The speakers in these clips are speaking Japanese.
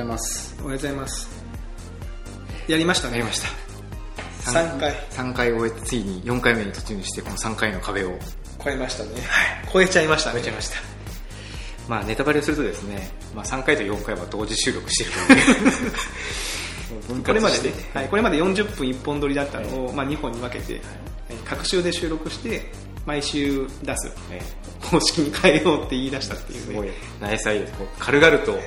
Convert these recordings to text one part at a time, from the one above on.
ざいます。おはようございます。やりましたね。やりました。3回。3回終えてついに4回目に突入してこの3回の壁を。超えましたね、超えちゃいましたね。超えちゃいました。まあネタバレをするとですね、まあ、3回と4回は同時収録してるので。これまでね、はい、これまで40分1本撮りだったのを、まあ、2本に分けて、はい、各週で収録して毎週出す、ね、方式に変えようって言い出したっていうね。すごい。ナイスアイデア軽々と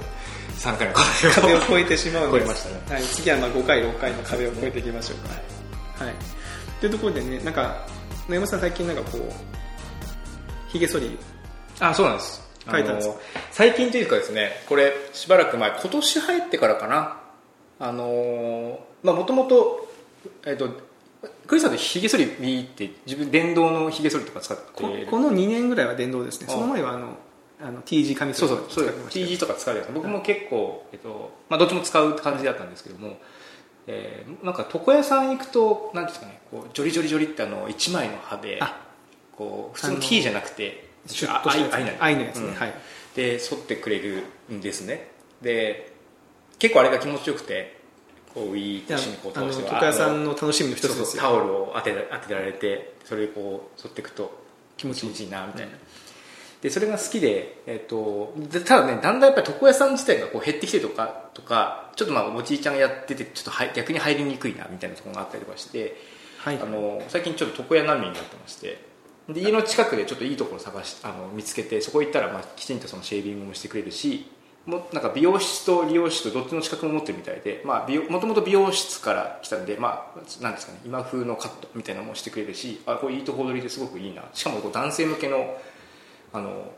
3回の壁を越えてしまうので。ね はい、次はまあ5回6回の壁を越えていきましょうか。はい。とい。うところでねなんか野山さん最近なんかこうひげ剃りあそうなんです。書いたんです最近というかですねこれしばらく前今年入ってからかな。あのまあもともとえっとクリスさんってひげ剃りビーって自分電動のひげ剃りとか使ってここの2年ぐらいは電動ですね。あ。その前はあのあの T 字カミソそうそうそう T 字とか使うやつ僕も結構、えっとまあ、どっちも使う感じだったんですけども、えーなんか床屋さん行くとなんですかねこうジョリジョリジョリってあの1枚の刃であこう普通の T じゃなくてシュッとしたやつあ愛のやつね。うん。はい。で剃ってくれるんですね。で結構あれが気持ちよくてこうウィーっ一緒にこうして床屋さんの楽しみの一つですよ。タオルを当て当てられてそれでこう剃っていくと気持ちいい。いいなみたいな、でそれが好きで、えっとでただねだんだんやっぱり床屋さん自体がこう減ってきてるとかとかちょっとまあおじいちゃんがやっててちょっとはい逆に入りにくいなみたいなところがあったりとかして、はい。あの最近ちょっと床屋難民になってましてで家の近くでちょっといいところ探しあの見つけてそこ行ったらまあきちんとそのシェービングもしてくれるしもなんか美容室と理容室とどっちの資格も持ってるみたいで、まあ、美容もともと美容室から来たんで、まあ、なんですかね今風のカットみたいなのもしてくれるしあこれいいとこ取りですごくいいな。しかもこう男性向けのあの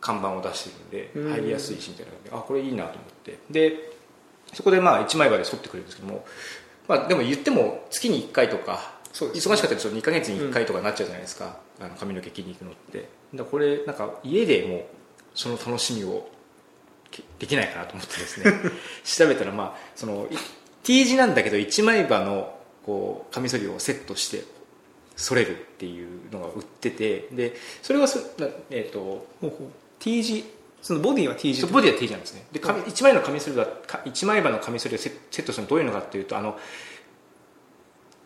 看板を出してるんうん。で入りやすいしみたいなあこれいいなと思って。でそこでまあ一枚刃で剃ってくれるんですけども、まあ、でも言っても月に1回とかそう忙しかったら2か月に1回とかになっちゃうじゃないですか、あの髪の毛切りに行くのって。だこれなんか家でもその楽しみをけできないかなと思ってですね。調べたらまあそのい T 字なんだけど一枚刃のこうカミソリをセットして剃れるっていうのが売っててでそれはそなえっ、とほうほう。T 字そのボディは T 字ボディは T 字なんですね。で紙一枚のカミソリはか一枚刃のカミソリをセセットするのはどういうのかっていうとあの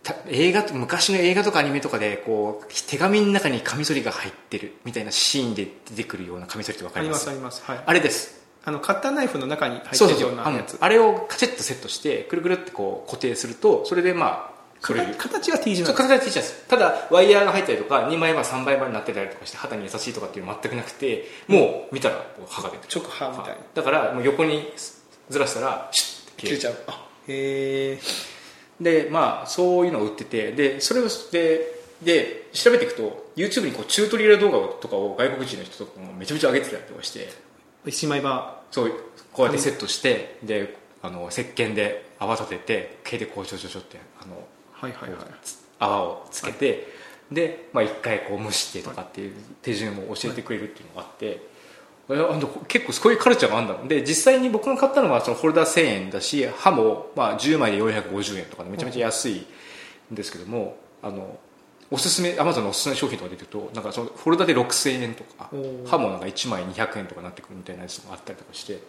た映画と昔の映画とかアニメとかでこう手紙の中にカミソリが入ってるみたいなシーンで出てくるようなカミソリってわかありまりますすあります。はい。あれです。あのカッターナイフの中に入ってるようなやつ。あれをカチッとセットしてくるくるってこう固定するとそれでまあそれ形形は T 字なんです。形がついちゃうんです。ただワイヤーが入ったりとか2枚刃3枚刃になってたりとかして肌に優しいとかっていうの全くなくてもう見たらこう刃が出て直刃みたいな。だからもう横にずらしたらシュッて切れちゃう。あへえでまあそういうのを売っててでそれをでで調べていくと YouTube にこうチュートリアル動画とかを外国人の人とかもめちゃめちゃ上げてたりとかして。一枚刃。そうこうやってセットしてであの石鹸で泡立てて毛でこうちょちょちょってあのはいはいはい。泡をつけて、で、まあ、一回こう蒸してとかっていう手順を教えてくれるっていうのがあって、えあの結構そういうカルチャーがあるんだで実際に僕が買ったのはそのホルダー1000円だし刃もまあ10枚で450円とかでめちゃめちゃ安いんですけども、あのおすすめアマゾンのおすすめ商品とか出てるとなんかそのフォルダで6000円とかおー。刃もなんか1枚200円とかなってくるみたいなやつもあったりとかして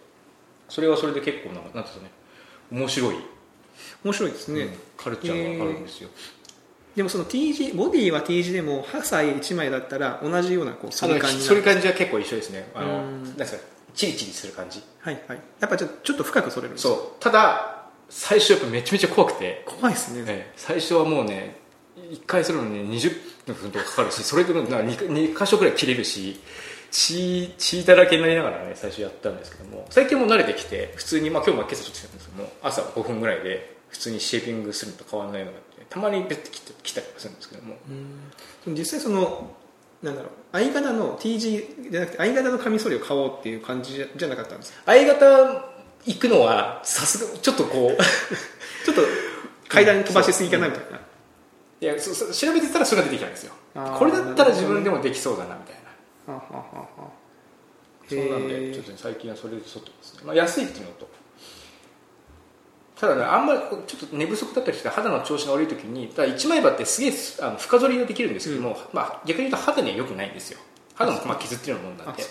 それはそれで結構なんかなんていうんですかね面白い、面白いですね、うん。カルチャーがあるんですよ、でもその T 字ボディは T 字でも刃さえ1枚だったら同じようなこう反感にな反りる感じは結構一緒ですね。あのうん。なんですかチリチリする感じ。はいはい。やっぱちょちょっと深く剃れるんですよ。そう。ただ最初やっぱめちゃめちゃ怖くて、怖いですね、ええ。最初はもうね1回するのに20分とかかかるしそれでも 2, 2箇所ぐらい切れるし血血だらけになりながらね最初やったんですけども最近もう慣れてきて普通に、まあ、今日も今朝ちょっと来たんですけども朝5分ぐらいで普通にシェーピングするのと変わらないのがあってたまにベッて切って切ったりするんですけども。うん。実際そのなんだろう相方の T 字じゃなくて相方のカミソリを買おうっていう感じじゃなかったんですか？相方行くのはさすがちょっとこう ちょっと階段飛ばしすぎかなみたいな、いやそそ調べてたらそれが出てきたんですよ。これだったら自分でもできそうだなみたいな。そうなんでちょっとね最近はそれで剃ってますね、まあ、安いっていうのとただねあんまりちょっと寝不足だったりして肌の調子が悪い時にただ一枚刃ってすげえあの深剃りができるんですけども、まあ、逆に言うと肌には良くないんですよ。肌もまあ傷っていうようなもんなんで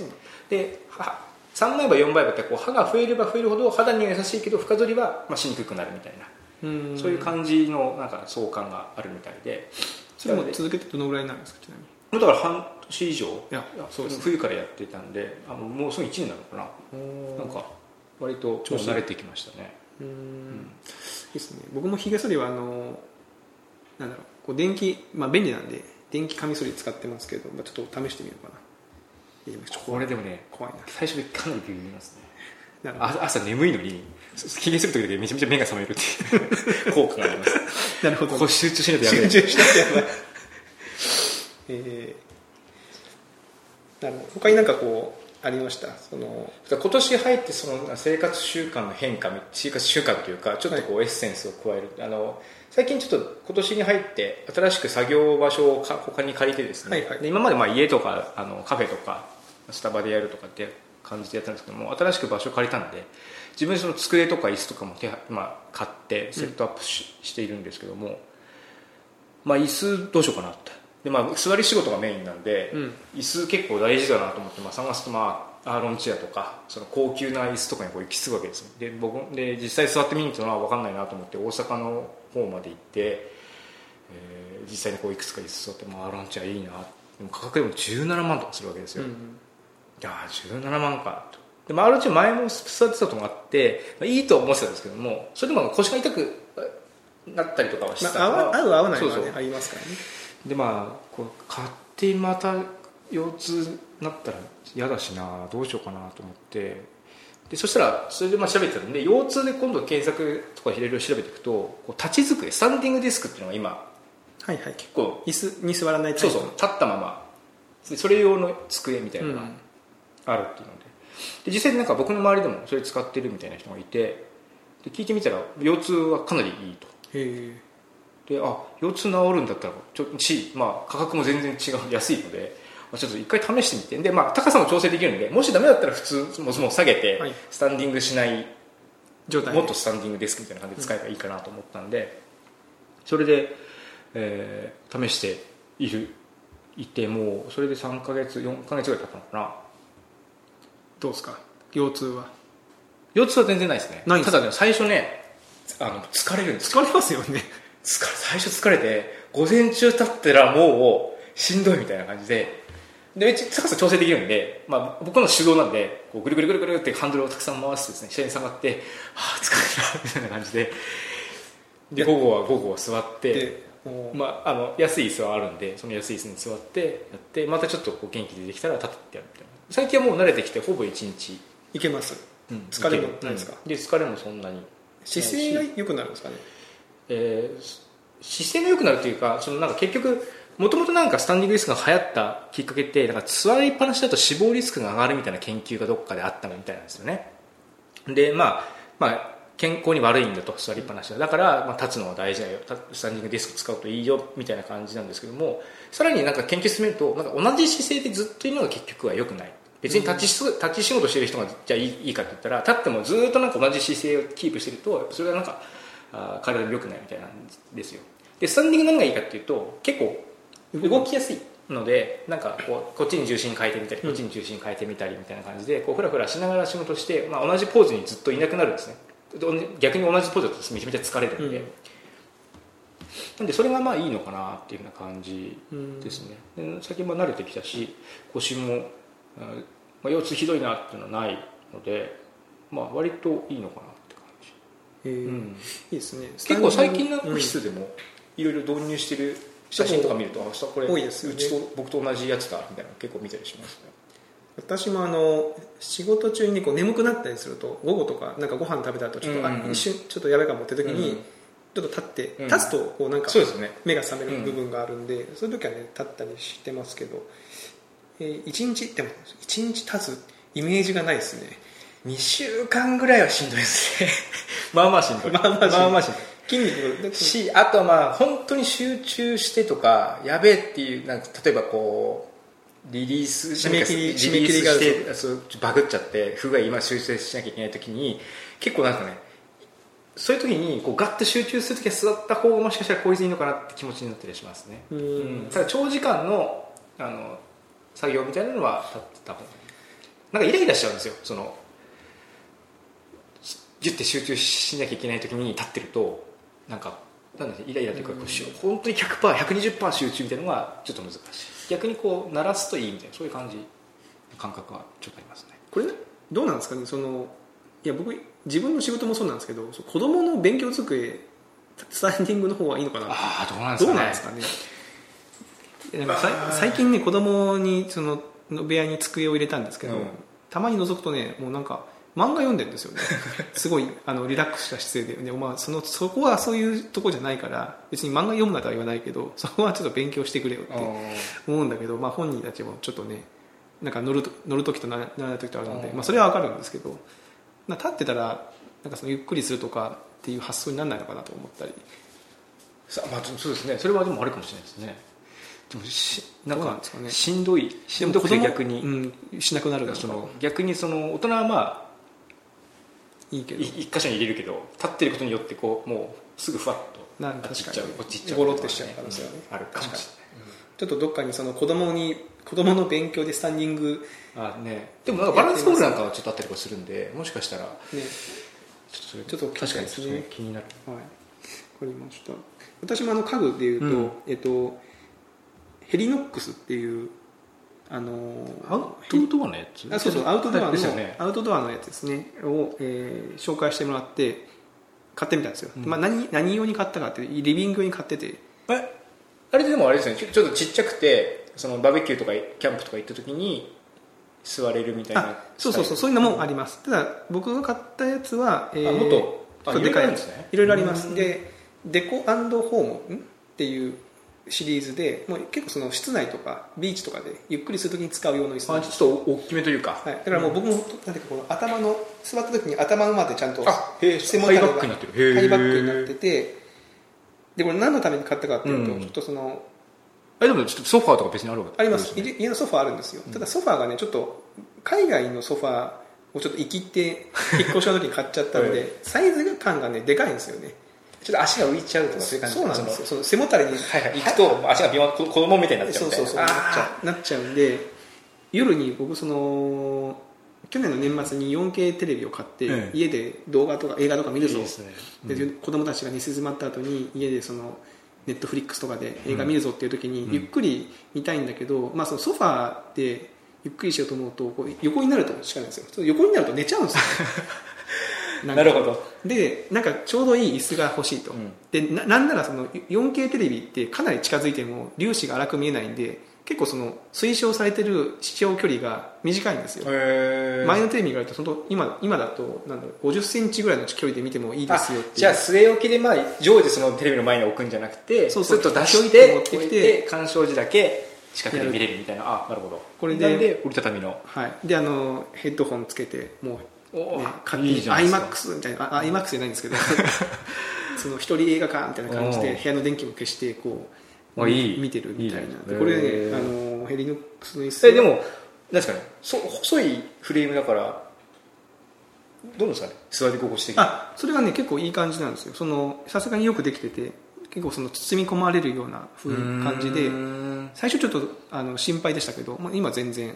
では3倍刃4倍刃ってこう歯が増えれば増えるほど肌には優しいけど深剃りはまあしにくくなるみたいな。うん。そういう感じのなんか相関があるみたいで。それも続けてどのぐらいなんですかちなみに？だから半年以上。いやそうですね。冬からやってたんであのもうすぐ1年なのかな。なんか割ともう慣れてきましたねうん。いいですね。僕もひげ剃りはあのなんだろうこう電気まあ便利なんで電気カミソリ使ってますけど、まあ、ちょっと試してみようかな。これでもね怖いな。最初でかなりビビりますね。朝眠いのにひげする時だけめちゃめちゃ目が覚めるっていう。効果があります。どなるほど。ここ集中しないとやべえ集中しなきゃやばい。えー、なるほど。他になんかこうありました。その今年入ってその生活習慣の変化生活習慣というかちょっとこうエッセンスを加える、あの最近ちょっと今年に入って新しく作業場所をか他に借りてですね、はいはい。で今までまあ家とかあのカフェとかスタバでやるとかって感じでやったんですけども新しく場所を借りたんで自分でその机とか椅子とかも手は、まあ、買ってセットアップし,、しているんですけども、まあ、椅子どうしようかなってで、まあ、座り仕事がメインなんで、うん。椅子結構大事だなと思って、まあ、探すと、まあ、アーロンチェアとかその高級な椅子とかにこう行き着くわけですよ。で僕で実際座ってみるというのは分かんないなと思って大阪の方まで行って、えー実際にこういくつか椅子座って、まあ、アーロンチェアいいなでも価格でも17万とかするわけですよ、いやー17万かと。でもアーロンチェア前も座ってたともあって、まあ、いいと思ってたんですけどもそれでも腰が痛くなったりとかはしてまあ、たから合わ合う合わないはそうそう。ねありますからねでまあこう買ってまた腰痛になったら嫌だしなどうしようかなと思って。でそしたらそれでまあ調べてたんで腰痛で今度検索とかいろいろ調べていくとこう立ち机スタンディングディスクっていうのが今はいはい。結構椅子に座らないそうそう立ったまま。でそれ用の机みたいなのがあるっていうので,、で実際になんか僕の周りでもそれ使ってるみたいな人がいてで聞いてみたら腰痛はかなりいいと。へであ腰痛治るんだったらちょっとし、まあ、価格も全然違う安いので、まあ、ちょっと一回試してみて。で、まあ、高さも調整できるんでもしダメだったら普通もう下げて、はい。スタンディングしない状態もっとスタンディングデスクみたいな感じで使えばいいかなと思ったんで、それで、えー試しているいてもうそれで3ヶ月4ヶ月ぐらい経ったのかな。どうですか？腰痛は？腰痛は全然ないですね。ただね最初ねあの疲れるんです疲れますよね疲れ最初疲れて午前中経ったらもうしんどいみたいな感じで。で高さ調整できるんで、まあ、僕の手動なんでこうぐるぐるぐるぐるってハンドルをたくさん回してですね下に下がってはあ疲れたみたいな感じで。で午後は午後は座ってまあ、あの安い椅子はあるんでその安い椅子に座ってやってまたちょっとこう元気出てきたら立ってやるみたいな。最近はもう慣れてきてほぼ1日、いけます。うん疲れもないですか？うん。で疲れもそんなに。姿勢が良くなるんですかね？えー姿勢が良くなるというかそのなんか結局もともとなんかスタンディングリスクが流行ったきっかけってなんか座りっぱなしだと死亡リスクが上がるみたいな研究がどっかであったみたいなんですよね。でまあまあ健康に悪いんだと座りっぱなしだだから、まあ、立つのは大事だよ。立スタンディングディスク使うといいよみたいな感じなんですけどもさらになんか研究進めるとなんか同じ姿勢でずっといるのが結局は良くない。別に立ちし、立ち仕事してる人がじゃあいいいいかって言ったら立ってもずっとなんか同じ姿勢をキープしてるとそれがなんかあー体に良くないみたいなんですよ。でスタンディング何がいいかっていうと結構動きやすいのでなんかこうこっちに重心変えてみたりこっちに重心変えてみたりみたいな感じでこうフラフラしながら仕事して、まあ、同じポーズにずっといなくなるんですね。で逆に同じポーズだとめちゃめちゃ疲れるんで、うん。なんでそれがまあいいのかなっていうような感じですね、で最近も慣れてきたし腰も、あまあ、腰痛ひどいなっていうのはないので、まあ、割といいのかなうん。いいですね。結構最近のオうんフィスでもいろいろ導入してる写真とか見ると、あ明日これ多いですよね。うちと僕と同じやつだみたいなの結構見たりしますね。私もあの仕事中にこう眠くなったりすると午後とかなんかご飯食べた後ちょっと、うんうんうん。あ一瞬ちょっとやばいかもって時に、うんちょっと立って、うん。立つとこうなんかそうですね。目が覚める部分があるんで、そういう時はね立ったりしてますけど、えー、1日でも1日立つイメージがないですね2週間ぐらいはしんどいですね。まあまあしんどい。まあまあしんどい。まあまあしんどい。筋肉がしあとはまあ本当に集中してとかやべえっていうなんか例えばこうリリース締め切りリリース締め切りがしてそうバグっちゃって不具合今修正しなきゃいけない時に結構なんかねそういう時にこうガッと集中する時は座った方がもしかしたら効率いいのかなって気持ちになったりしますね。うん。うん。ただ長時間のあの作業みたいなのは立ってた方がなんかイライラしちゃうんですよそのギュッて集中しなきゃいけない時に立ってるとなんかなんだイライラというか、こうし本当に 100%120% 集中みたいなのがちょっと難しい。逆にこう鳴らすといいみたいなそういう感じ感覚はちょっとありますね。これどうなんですかね？そのいや僕自分の仕事もそうなんですけど子供の勉強机スタンディングの方がいいのかな？ああどうなんですどうかねなんですかね？最近ね子供にそのの部屋に机を入れたんですけど、うん。たまに覗くとねもうなんか漫画読んでるんですよね。すごいあのリラックスした姿勢で。で、まあ、そのそこはそういうとこじゃないから別に漫画読むなとは言わないけど そこはちょっと勉強してくれよって思うんだけど、まあ、本人たちもちょっとねなんか乗ると乗る時と乗らない時とあるので、うんまあ、それは分かるんですけど、まあ、立ってたらなんかそのゆっくりするとかっていう発想にならないのかなと思ったり。さまあ、そうですね。それはでもあるかもしれないですね。でもしなんかどうなんですかね。しんどい。しんどくて逆に、うん、しなくなるその逆にその大人はまあいいけど。い一箇所に入れるけど立ってることによってこうもうすぐふわっとなんかあっち行っちゃう確かにこっち行っちゃうゴロってしちゃう可能性。あるかもしれない。ちょっとどっかにその子供に子供の勉強でスタンディング、あね。でもなんかバランスボールなんかはちょっとあったりとかするんでもしかしたら。ね、ちょっとそれちょっと確かに聞きたいで。すね気になる。はい、わかりました。私もあの家具でいうと、うん。えっとヘリノックスっていうあのアウトドアのやつ？あそうそうアウトドアの、ですよね。アウトドアのやつですね。を、えー紹介してもらって買ってみたんですよ、うん。まあ、何何用に買ったかってリビング用に買ってて。えあれでもあれですね。ちょっとちっちゃくてそのバーベキューとかキャンプとか行った時に座れるみたいなあそうそうそうそういうのもあります。ただ僕が買ったやつは、えあもっとでかいですね。いろいろあります。うん。でデコホームんっていうシリーズでもう結構その室内とかビーチとかでゆっくりするときに使う用の椅子あちょっと大きめというか、はい、だからもう僕も、なんていうかこの頭の座った時に頭のまでちゃんとあへえ背もたれがハイバックになってる。ハイバックになっててでこれ何のために買ったかっていうと、うん。ちょっとそのあでもちょっとソファーとか別にあるわけ？あります。ね。家家のソファーあるんですよ、ただソファーがねちょっと海外のソファーをちょっと生きって引っ越しの時に買っちゃったので、はい。サイズ感がねでかいんですよねちょっと足が浮いちゃうとかそういう感じ。そうなんですよ。背もたれに、はいはい。行くと足が子供みたいになっちゃうそうそうそう。なっちゃなっちゃうんで夜に僕その去年の年末に 4K テレビを買って、ええ。家で動画とか映画とか見るぞ。いいですね。で子供たちが寝静まった後に家でそのネットフリックスとかで映画見るぞっていう時にうん。ゆっくり見たいんだけど、まあ、そのソファーでゆっくりしようと思うとこう横になるとしかないんですよ。横になると寝ちゃうんですよ なるほど。でなんかちょうどいい椅子が欲しいと、うん。でななんならその 4K テレビってかなり近づいても粒子が荒く見えないんで結構その推奨されてる視聴距離が短いんですよ、へ前のテレビがあるとその今今だとなんだろう50センチぐらいの距離で見てもいいですよってじゃあ据え置きでまあ常時そのテレビの前に置くんじゃなくてそうそう。スッと出してて持ってきて鑑賞時だけ近くで見れるみたいなあなるほどこれで折りたたみのはい、であのヘッドホンつけてもう、いいじゃないですか。iMAX みたいな。あ iMAX じゃないんですけど。その一人映画館みたいな感じでお部屋の電気も消してこうあいい。見てるみたいないいこれねあのヘリノックスの椅子。えでもなんですかねそ細いフレームだからどうですかね。座り心地的に。あそれがね結構いい感じなんですよ。そのさすがによくできてて結構その包み込まれるような風感じで最初ちょっとあの心配でしたけど、まあ、今全然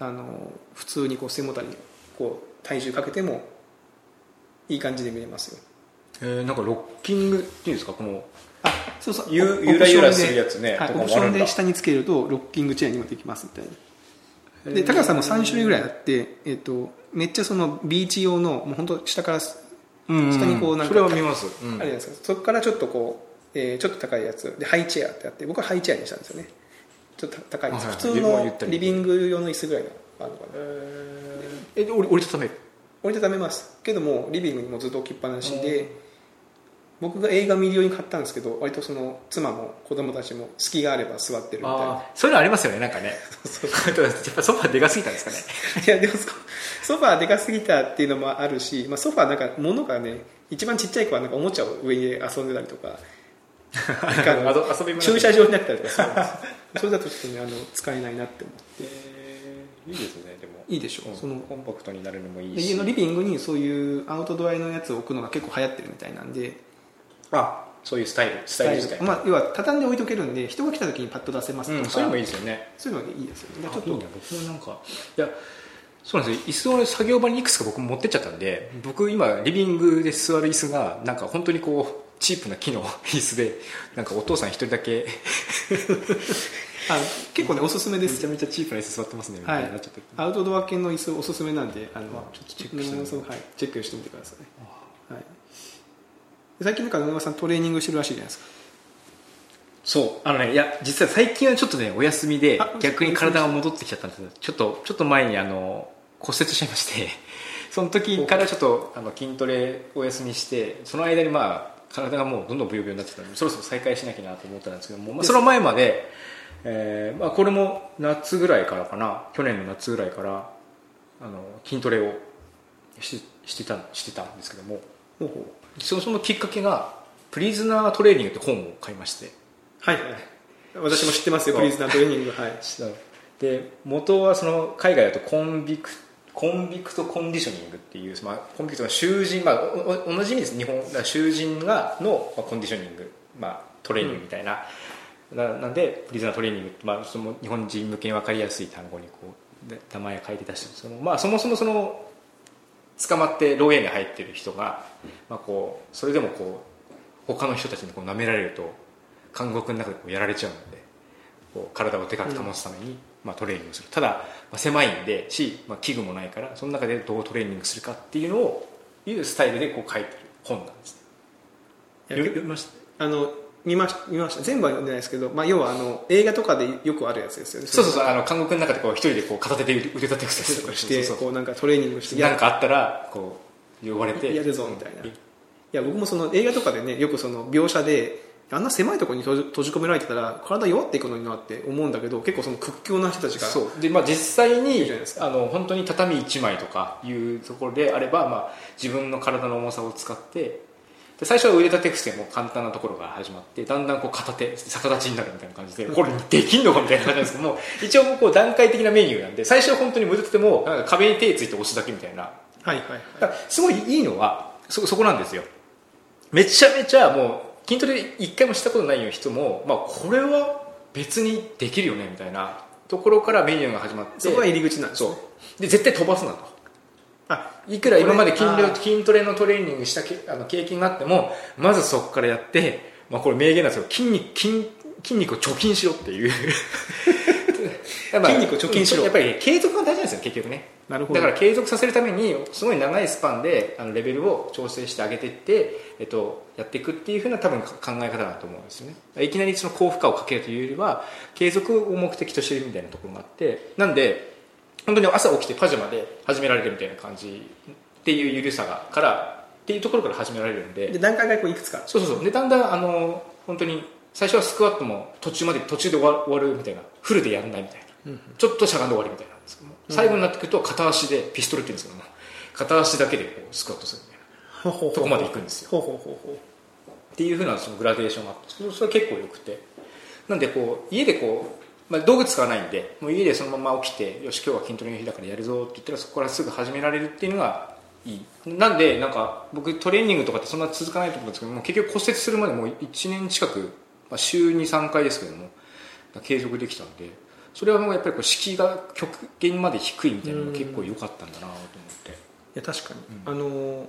あの普通にこう背もたれにこう体重かけてもいい感じで見れますよ。えーなんかロッキングっていうんですか？このあそうそう。ゆゆらゆらするやつね。オプションで下につけるとロッキングチェアにもできますみたいな。で高さも3種類ぐらいあって、えっとめっちゃそのビーチ用のもう本当下から下うん。にこうなんかそれは見ます、うん。あるじゃないですか。そこからちょっとこう、えーちょっと高いやつ。でハイチェアってあって僕はハイチェアにしたんですよね。ちょっと高いです、はいはい。普通のリビング用の椅子ぐらいのあるのかなえで折りたためる？折りたためます。けどもリビングにもずっと置きっぱなしで僕が映画見るように買ったんですけど割とその妻も子供たちも隙があれば座ってるみたいな。そういうのありますよねなんかね。やっぱソファーでかすぎたんですかね。いやでもソソファーでかすぎたっていうのもあるし、まあ、ソファーなんか物がね一番ちっちゃい子はなんかおもちゃを上に遊んでたりとか なんか駐車場になったりとかするんですそれだとちょっとねあの使えないなって思って。えーいいですねでも。いいでしょう。ん。そのコンパクトになるのもいいでし家のリビングにそういうアウトドアのやつを置くのが結構流行ってるみたいなんで。あそういうスタイルスタイル自体、まあ、要は畳んで置いとけるんで人が来た時にパッと出せますとか、うん、そういうのもいいですよね。そういうのがいいですよね。でちょっと。いいな僕もなんかいやそうなんですよ。椅子を作業場にいくつか僕持ってっちゃったんで僕今リビングで座る椅子がなんか本当にこうチープな木の椅子でなんかお父さん一人だけ あ結構ねおすすめです。めちゃめちゃチープな椅子座ってますね。みたいになっちゃって、アウトドア系の椅子おすすめなんであのちょっとチェックしてみます。野村さんはい、チェックしてみてください、はい、最近なんか野村さんトレーニングしてるらしいじゃないですか。そう。あのねいや実は最近はちょっとねお休みであ逆に体が戻ってきちゃったんですちょっとちょっと前にあの骨折しちゃいまして。その時からちょっとあの筋トレお休みしてその間にまあ体がもうどんどんブヨブヨになってたのでそろそろ再開しなきゃなと思ったんですけども、まあ、その前まで、えーまあ、これも夏ぐらいからかな。去年の夏ぐらいからあの筋トレをししてたしてたんですけども。そのそのきっかけが「プリズナートレーニング」って本を買いまして。はいはい私も知ってますよ。プリズナートレーニング。はい。で元はその海外だとコンビクコンビクトコンディショニングっていう、まあ、コンビクトが囚人、まあ、同じ意味です。日本囚人がの、まあ、コンディショニング、まあ、トレーニングみたいな、ななんでプリズナートレーニング、まあ、その日本人向けに分かりやすい単語にこう名前を書いて出してるんですけども、まあ、そもそもその捕まって牢屋に入ってる人が、まあ、こうそれでもこう他の人たちにこう舐められると監獄の中でこうやられちゃうのでこう体をでかく保つために、まあ、トレーニングする。ただ、まあ、狭いんでし、まあ、器具もないからその中でどうトレーニングするかっていうのをいうスタイルでこう書いてる本なんです。いや読み読みました。あの見まし見ました。全部は読んでないですけど、まあ、要はあの映画とかでよくあるやつですよね。そうそうそうあの監獄の中でこう一人でこう片手で腕立て伏せとか。してそう。そうこうなんかトレーニングしてなんかあったらこう呼ばれて。やるぞみたいな。いや僕もその映画とかでねよくその描写であんな狭いところに閉じ込められてたら体弱っていくのになって思うんだけど結構その屈強な人たちがそう。で、まあ、実際にあの本当に畳1枚とかいうところであれば、まあ、自分の体の重さを使ってで最初は腕立て伏せも簡単なところから始まってだんだんこう片手逆立ちになるみたいな感じでこれできんのかみたいな感じなんですけども一応こう段階的なメニューなんで最初は本当に腕立てもなんか壁に手ついて押すだけみたいな。はいはいはい。すごいいいのはそそこなんですよ。めちゃめちゃもう筋トレ一回もしたことない人も、まあ、これは別にできるよねみたいなところからメニューが始まってそこが入り口なんですね。そう。で絶対飛ばすなと。あいくら今まで筋これあートレ筋トレのトレーニングしたけあの経験があってもまずそこからやって、まあ、これ名言なんですけど筋肉筋筋肉を貯金しろっていう。やっぱ筋肉を貯金しろ。やっぱりね継続が大事なんですよ結局ね。なるほど。だから継続させるためにすごい長いスパンであのレベルを調整して上げていって、えっと、やっていくっていうふうな多分考え方だと思うんですよね。いきなりその高負荷をかけるというよりは継続を目的としているみたいなところがあって。なんで本当に朝起きてパジャマで始められるみたいな感じっていう緩さがからっていうところから始められるんで。で段階がこういくつか。そうそうそう。でだんだんあの本当に最初はスクワットも途中まで途中で終わ終わるみたいな。フルでやんないみたいな、ちょっとしゃがんで終わりみたいなんですけど。も、最後になってくると片足でピストルって言うんですけども。片足だけでこうスクワットするみたいな。とこまで行くんですよ。ほうほうほうほうっていうふうなそのグラデーションがあって。それそれは結構よくて。なんでこう家でこう、まあ、道具使わないんでもう家でそのまま起きてよし今日は筋トレの日だからやるぞって言ったらそこからすぐ始められるっていうのがいい。なんでなんか僕トレーニングとかってそんな続かないと思うんですけども結局骨折するまでもう1年近く、まあ、週23回ですけども継続できたんでそれはもうやっぱりこう敷居が極限まで低いみたいなのが結構良かったんだなと思って。いや確かに、あの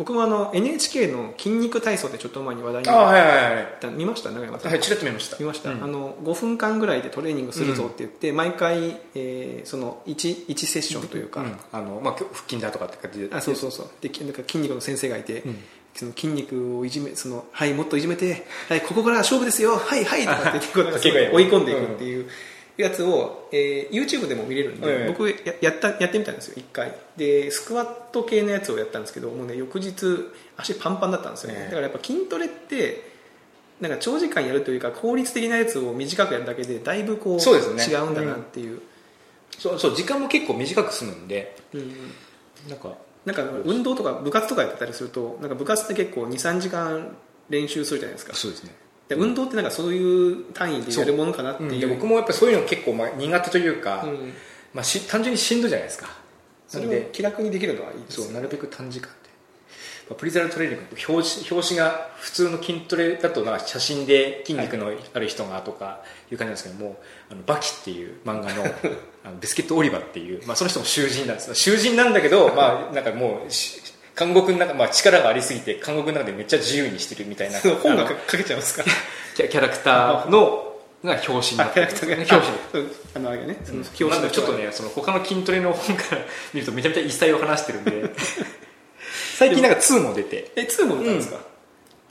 僕もあの NHK の筋肉体操でちょっと前に話題になっはいはいはいた見ました？長山さん、はいちらっと見ました。見ました、うん。あの5分間ぐらいでトレーニングするぞって言って、毎回、えーその 1, 1セッションというか、うん。あのまあ、腹筋だとかって感じで。あそうそうそう。できなんか筋肉の先生がいて、ん。その筋肉をいじめそのはいもっといじめて、はい、ここから勝負ですよ。はいはいとかって追い込んでいくっていうやつを、えー YouTube でも見れるんで、ええ。僕ややったやってみたんですよ1回。でスクワット系のやつをやったんですけどもうね翌日足パンパンだったんですよね、ええ。だからやっぱ筋トレってなんか長時間やるというか効率的なやつを短くやるだけでだいぶこうそうですね。違うんだなっていう、そうそう時間も結構短く済むんで。うんなんかなんか運動とか部活とかやってたりするとなんか部活って結構23時間練習するじゃないですか。そうですねで運動ってなんかそういう単位でやるものかなっていう。で僕もやっぱりそういうの結構まあ苦手というか、うん。まあ、し単純にしんどいじゃないですか。それでを気楽にできるのはいいです。そう。なるべく短時間で。プリザルトレーニング表紙表紙が普通の筋トレだとなんか写真で筋肉のある人がとかいう感じなんですけども「あのバキ」っていう漫画の あのビスケット・オリバーっていう、まあ、その人も囚人なんです。囚人なんだけど、まあ、なんかもうし監獄の中、まあ、力がありすぎて監獄の中でめっちゃ自由にしてるみたいな本がかけちゃいますか？キャキャラクターのが表紙になってるキャラクターが。表紙うんあのあれね。その表紙ちょっとねその他の筋トレの本から見るとめちゃめちゃ異彩を話してるんで。最近なんか2も出て。え2も出たんですか、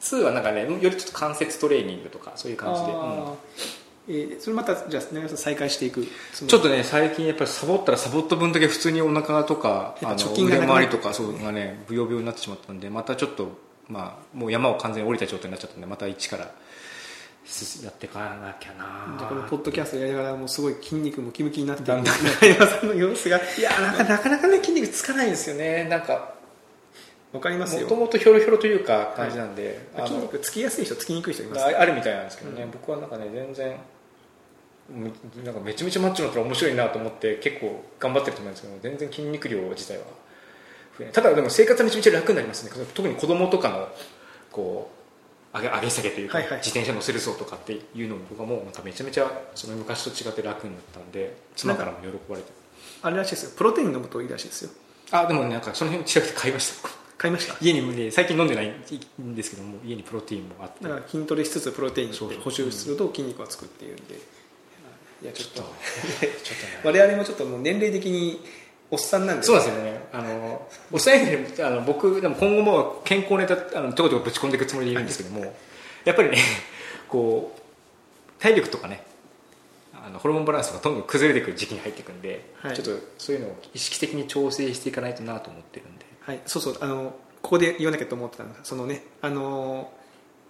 2はなんかねよりちょっと関節トレーニングとかそういう感じで、うんえーそれまたじゃあ再開していく。ちょっとね最近やっぱりサボったらサボった分だけ普通にお腹とか貯金が回りとかそうがねブヨブヨになってしまったんでまたちょっとまあもう山を完全に降りた状態になっちゃったんでまた一からすやっていかなきゃな。このポッドキャストやりながらもうすごい筋肉ムキムキになってだんだん長山さんの様子がいやなかなかなかね筋肉つかないんですよね。なんかわかりますよ。もともとひょろひょろというか感じなんで、あの筋肉つきやすい人つきにくい人いますああるみたいなんですけどね、僕はなんかね全然むなんかめちゃめちゃマッチョになったら面白いなと思って結構頑張ってると思うんですけど全然筋肉量自体は増えない。ただでも生活はめちゃめちゃ楽になりますね。特に子供とかのこう上げ上げ下げというか、はいはい。自転車乗せるぞとかっていうのも僕はもうなんかめちゃめちゃその昔と違って楽になったんで妻からも喜ばれてあれらしいですよ。プロテイン飲むといいらしいですよ。あでもねなんかその辺近くで買いました。買いました？家にもね最近飲んでないんですけども家にプロテインもあって。だから筋トレしつつプロテイン補充すると筋肉がつくっていうんでいやちょっと。ちょっと。ね。我々もちょっともう年齢的におっさんなんで。そうですよね。あの おっさん以外にあの僕でも今後も健康ネタあのちょこちょこぶち込んでいくつもりでいるんですけどもやっぱりね こう体力とかねあのホルモンバランスがどんどん崩れてくる時期に入っていくんで、はい。ちょっとそういうのを意識的に調整していかないとなと思ってるんで。はい、そうそう。あのここで言わなきゃと思ってたのがそのねあの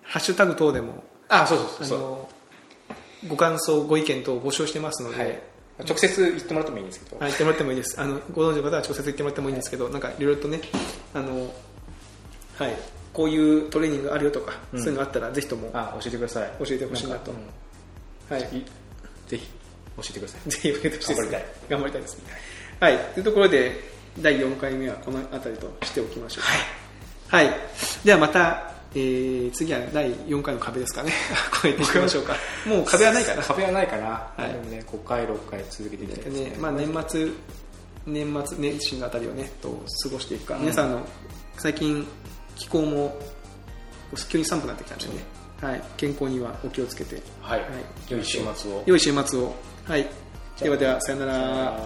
ハッシュタグ等でもあそうそうあそう。のご感想ご意見等募集してますので、はい。直接言ってもらってもいいんですけど、はい、言ってもらってもいいです。あのご存知の方は直接言ってもらってもいいんですけどなんかいろいろとねあの、はい、こういうトレーニングあるよとか、うん。そういうのあったらぜひともあ教えてください。教えてほしいなと。んかはい、うんぜひ教えてください。ぜひお願いします頑張りたい頑張りたいですね。はい。というところで第4回目はこの辺りとしておきましょうはい、ではまた、えー次は第4回の壁ですかね。超えていきましょうか。もう壁はないかな。壁はないかな、はい。でもね5回6回続けていきたいですね。ねまあ、年末年末年始のあたりをねどう過ごしていくか、皆さんの最近気候も急に寒くなってきたんでね、はい、健康にはお気をつけて。はい、はい。良い週末を。良い週末を。はい。ではではさよなら